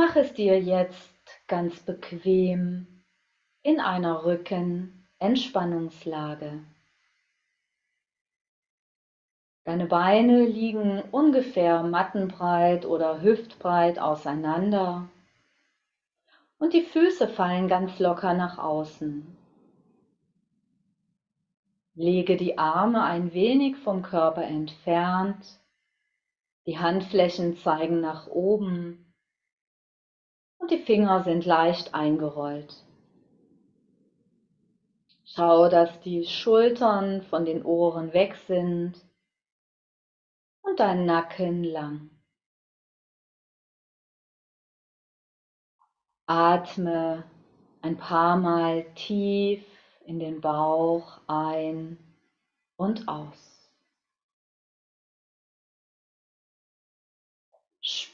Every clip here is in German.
Mach es dir jetzt ganz bequem in einer Rücken-Entspannungslage. Deine Beine liegen ungefähr mattenbreit oder hüftbreit auseinander und die Füße fallen ganz locker nach außen. Lege die Arme ein wenig vom Körper entfernt, die Handflächen zeigen nach oben und die Finger sind leicht eingerollt. Schau, dass die Schultern von den Ohren weg sind und dein Nacken lang. Atme ein paar Mal tief in den Bauch ein und aus.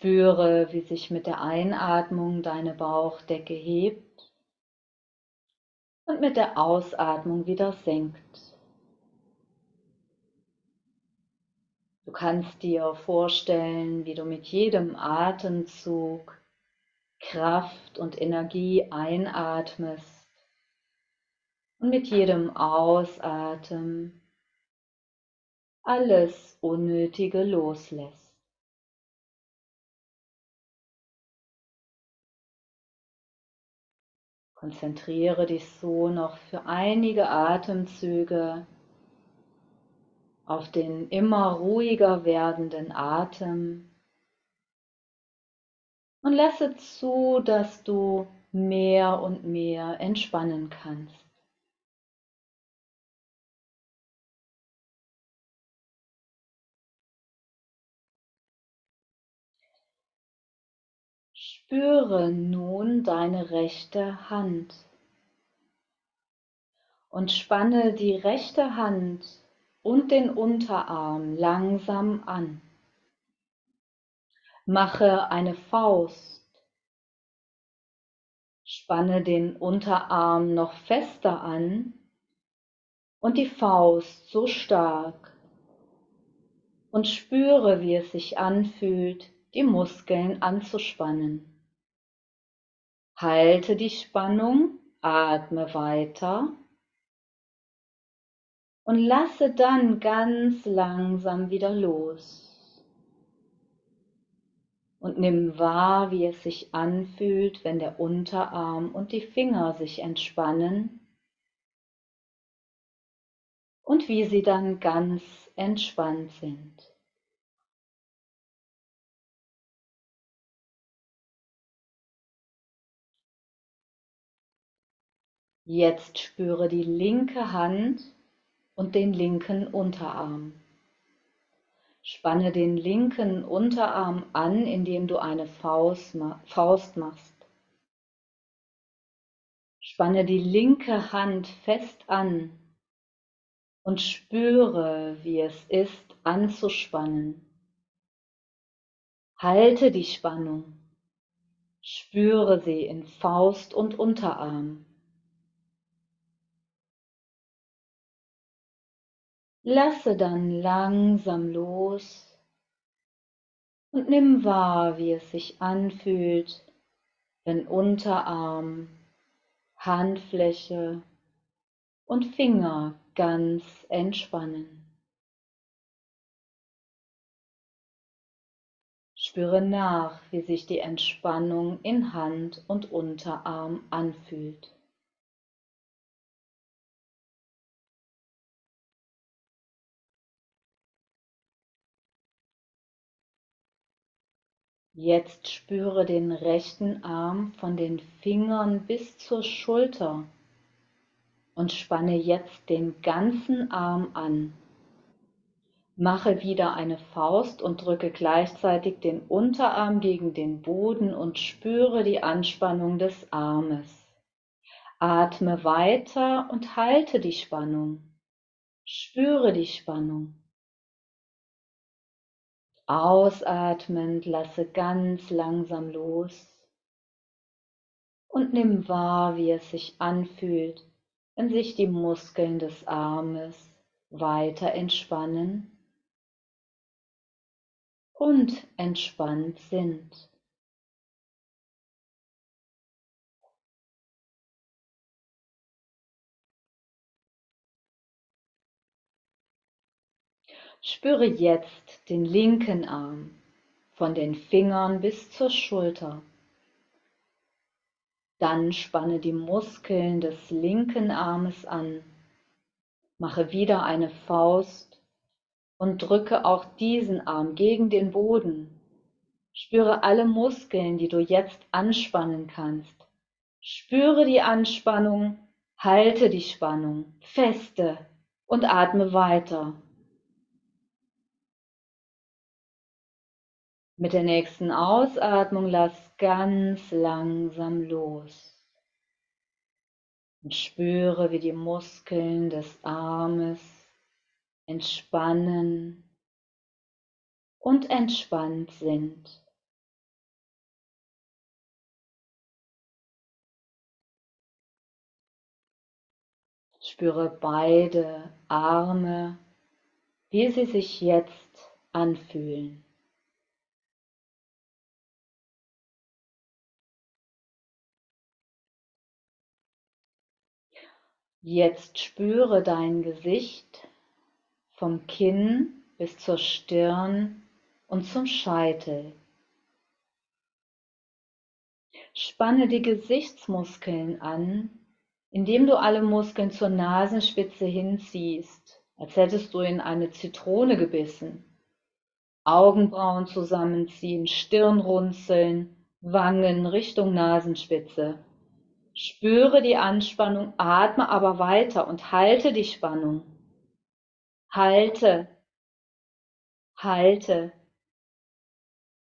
Spüre, wie sich mit der Einatmung deine Bauchdecke hebt und mit der Ausatmung wieder senkt. Du kannst dir vorstellen, wie du mit jedem Atemzug Kraft und Energie einatmest und mit jedem Ausatmen alles Unnötige loslässt. Konzentriere dich so noch für einige Atemzüge auf den immer ruhiger werdenden Atem und lasse zu, dass du mehr und mehr entspannen kannst. Spüre nun deine rechte Hand und spanne die rechte Hand und den Unterarm langsam an. Mache eine Faust. Spanne den Unterarm noch fester an und die Faust so stark und spüre, wie es sich anfühlt, die Muskeln anzuspannen. Halte die Spannung, atme weiter und lasse dann ganz langsam wieder los. Und nimm wahr, wie es sich anfühlt, wenn der Unterarm und die Finger sich entspannen und wie sie dann ganz entspannt sind. Jetzt spüre die linke Hand und den linken Unterarm. Spanne den linken Unterarm an, indem du eine Faust, machst. Spanne die linke Hand fest an und spüre, wie es ist, anzuspannen. Halte die Spannung. Spüre sie in Faust und Unterarm. Lasse dann langsam los und nimm wahr, wie es sich anfühlt, wenn Unterarm, Handfläche und Finger ganz entspannen. Spüre nach, wie sich die Entspannung in Hand und Unterarm anfühlt. Jetzt spüre den rechten Arm von den Fingern bis zur Schulter und spanne jetzt den ganzen Arm an. Mache wieder eine Faust und drücke gleichzeitig den Unterarm gegen den Boden und spüre die Anspannung des Armes. Atme weiter und halte die Spannung. Spüre die Spannung. Ausatmend lasse ganz langsam los und nimm wahr, wie es sich anfühlt, wenn sich die Muskeln des Armes weiter entspannen und entspannt sind. Spüre jetzt den linken Arm von den Fingern bis zur Schulter. Dann spanne die Muskeln des linken Armes an. Mache wieder eine Faust und drücke auch diesen Arm gegen den Boden. Spüre alle Muskeln, die du jetzt anspannen kannst. Spüre die Anspannung, halte die Spannung feste und atme weiter. Mit der nächsten Ausatmung lass ganz langsam los und spüre, wie die Muskeln des Armes entspannen und entspannt sind. Spüre beide Arme, wie sie sich jetzt anfühlen. Jetzt spüre dein Gesicht vom Kinn bis zur Stirn und zum Scheitel. Spanne die Gesichtsmuskeln an, indem du alle Muskeln zur Nasenspitze hinziehst, als hättest du in eine Zitrone gebissen. Augenbrauen zusammenziehen, Stirn runzeln, Wangen Richtung Nasenspitze. Spüre die Anspannung, atme aber weiter und halte die Spannung. Halte, halte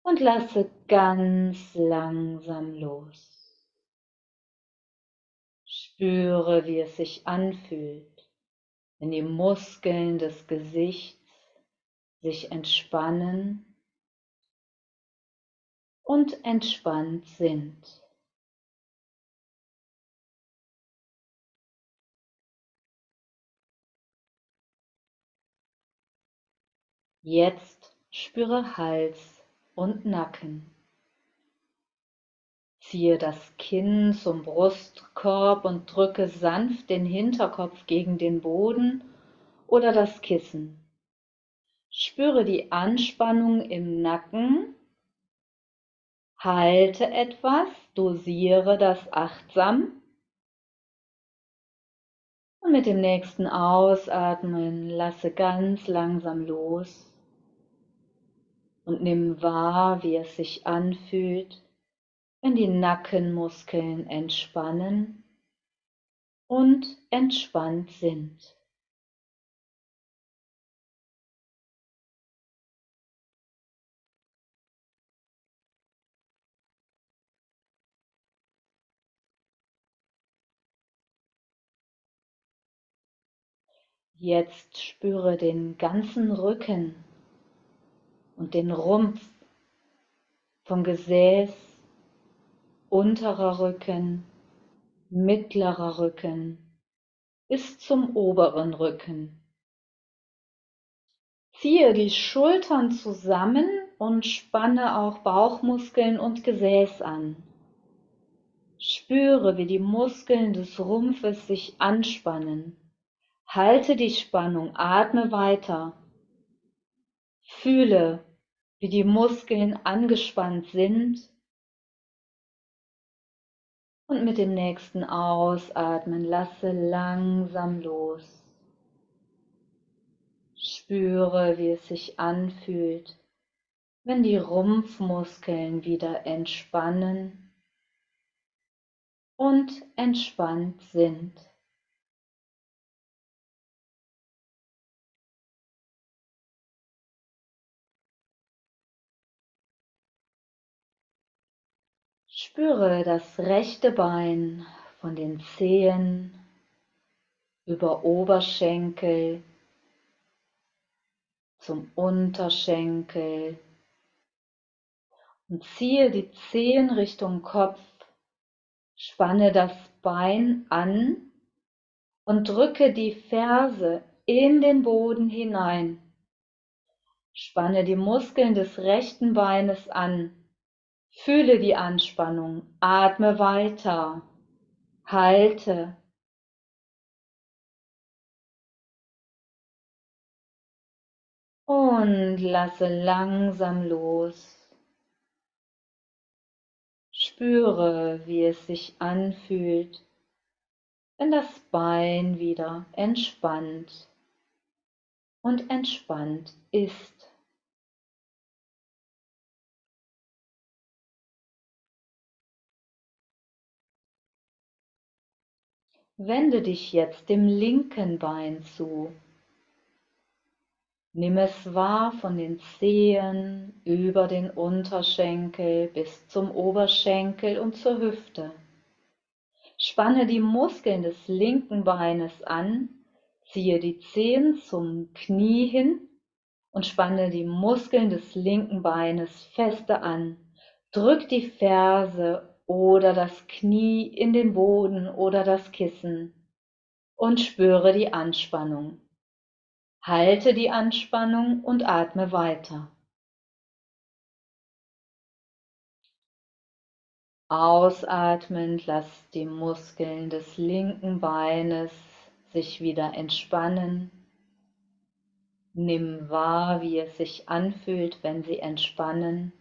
und lasse ganz langsam los. Spüre, wie es sich anfühlt, wenn die Muskeln des Gesichts sich entspannen und entspannt sind. Jetzt spüre Hals und Nacken. Ziehe das Kinn zum Brustkorb und drücke sanft den Hinterkopf gegen den Boden oder das Kissen. Spüre die Anspannung im Nacken. Halte etwas, dosiere das achtsam und mit dem nächsten Ausatmen lasse ganz langsam los und nimm wahr, wie es sich anfühlt, wenn die Nackenmuskeln entspannen und entspannt sind. Jetzt spüre den ganzen Rücken und den Rumpf vom Gesäß, unterer Rücken, mittlerer Rücken bis zum oberen Rücken. Ziehe die Schultern zusammen und spanne auch Bauchmuskeln und Gesäß an. Spüre, wie die Muskeln des Rumpfes sich anspannen Halte die Spannung, atme weiter. Fühle, wie die Muskeln angespannt sind. Und mit dem nächsten Ausatmen lasse langsam los. Spüre, wie es sich anfühlt, wenn die Rumpfmuskeln wieder entspannen und entspannt sind. Spüre das rechte Bein von den Zehen über Oberschenkel zum Unterschenkel und ziehe die Zehen Richtung Kopf, spanne das Bein an und drücke die Ferse in den Boden hinein. Spanne die Muskeln des rechten Beines an Fühle die Anspannung, atme weiter, halte. Und lasse langsam los. Spüre, wie es sich anfühlt, wenn das Bein wieder entspannt und entspannt ist. Wende dich jetzt dem linken Bein zu. Nimm es wahr von den Zehen über den Unterschenkel bis zum Oberschenkel und zur Hüfte. Spanne die Muskeln des linken Beines an, ziehe die Zehen zum Knie hin und spanne die Muskeln des linken Beines feste an. Drück die Ferse oder das Knie in den Boden oder das Kissen und spüre die Anspannung. Halte die Anspannung und atme weiter. Ausatmend lass die Muskeln des linken Beines sich wieder entspannen. Nimm wahr, wie es sich anfühlt, wenn sie entspannen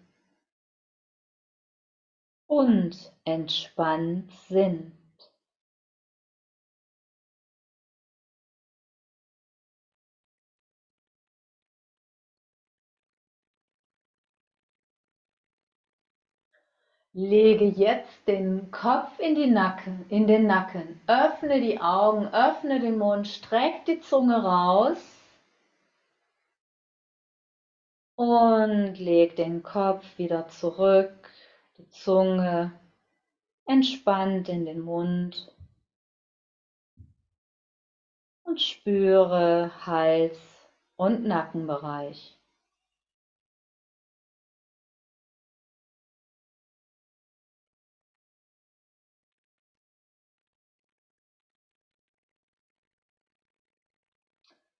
und entspannt sind. Lege jetzt den Kopf in, die Nacken, in den Nacken. Öffne die Augen, öffne den Mund, streck die Zunge raus. Und leg den Kopf wieder zurück, die Zunge entspannt in den Mund. Und spüre Hals- und Nackenbereich.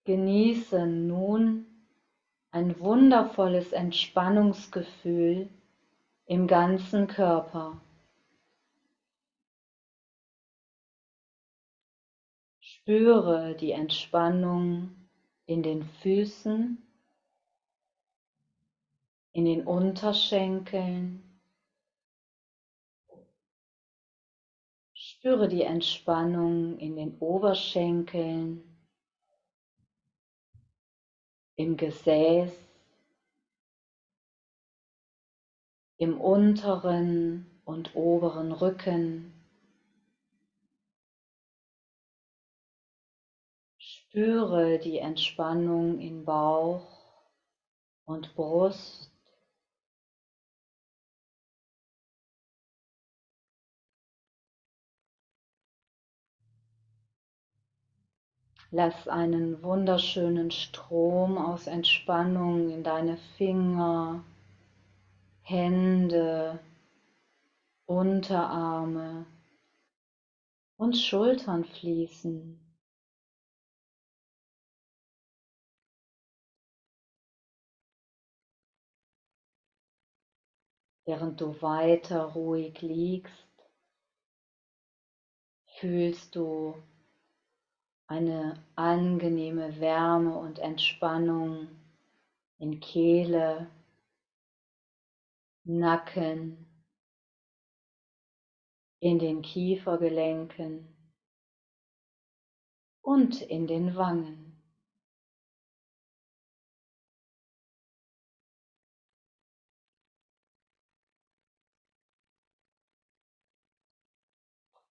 Genieße nun ein wundervolles Entspannungsgefühl im ganzen Körper. Spüre die Entspannung in den Füßen, in den Unterschenkeln. Spüre die Entspannung in den Oberschenkeln im Gesäß, im unteren und oberen Rücken. Spüre die Entspannung in Bauch und Brust. Lass einen wunderschönen Strom aus Entspannung in deine Finger, Hände, Unterarme und Schultern fließen. Während du weiter ruhig liegst, fühlst du eine angenehme Wärme und Entspannung in Kehle, Nacken, in den Kiefergelenken und in den Wangen.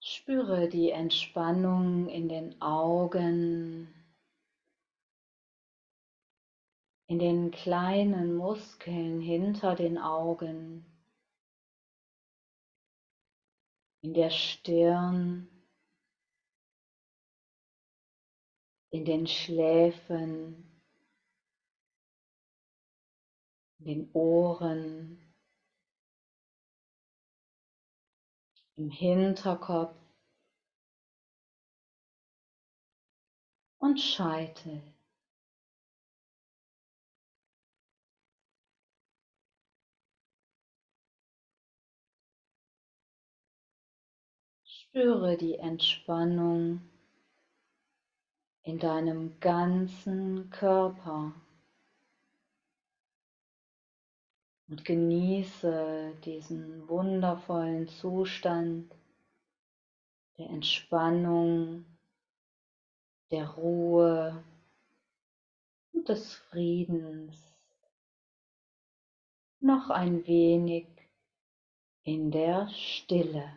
Spüre die Entspannung in den Augen, in den kleinen Muskeln hinter den Augen, in der Stirn, in den Schläfen, in den Ohren, im Hinterkopf und Scheitel. Spüre die Entspannung in deinem ganzen Körper. und genieße diesen wundervollen Zustand der Entspannung, der Ruhe und des Friedens. Noch ein wenig in der Stille.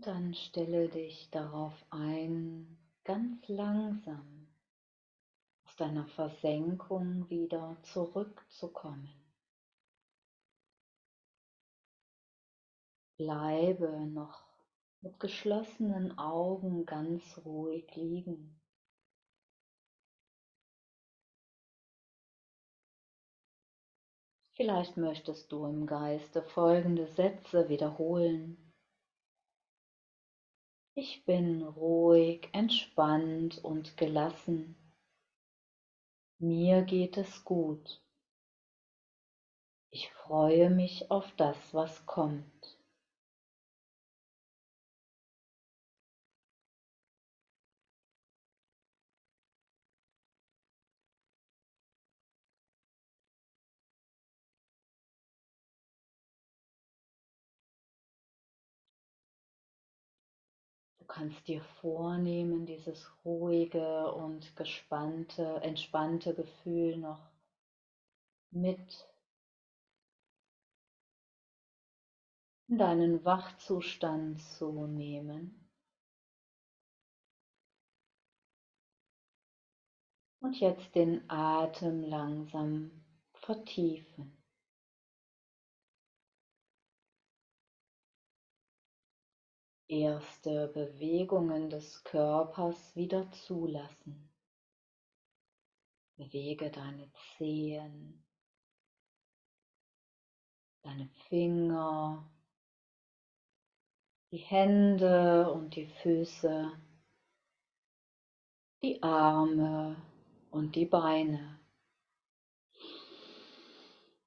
Und dann stelle dich darauf ein, ganz langsam aus deiner Versenkung wieder zurückzukommen. Bleibe noch mit geschlossenen Augen ganz ruhig liegen. Vielleicht möchtest du im Geiste folgende Sätze wiederholen. Ich bin ruhig, entspannt und gelassen. Mir geht es gut. Ich freue mich auf das, was kommt. Kannst dir vornehmen, dieses ruhige und gespannte, entspannte Gefühl noch mit in deinen Wachzustand zu nehmen. Und jetzt den Atem langsam vertiefen. Erste Bewegungen des Körpers wieder zulassen. Bewege deine Zehen, deine Finger, die Hände und die Füße, die Arme und die Beine.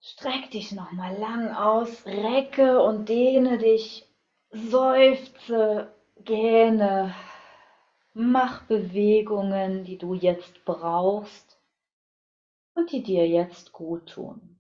Streck dich nochmal lang aus, recke und dehne dich Seufze, gähne, mach Bewegungen, die du jetzt brauchst und die dir jetzt gut tun.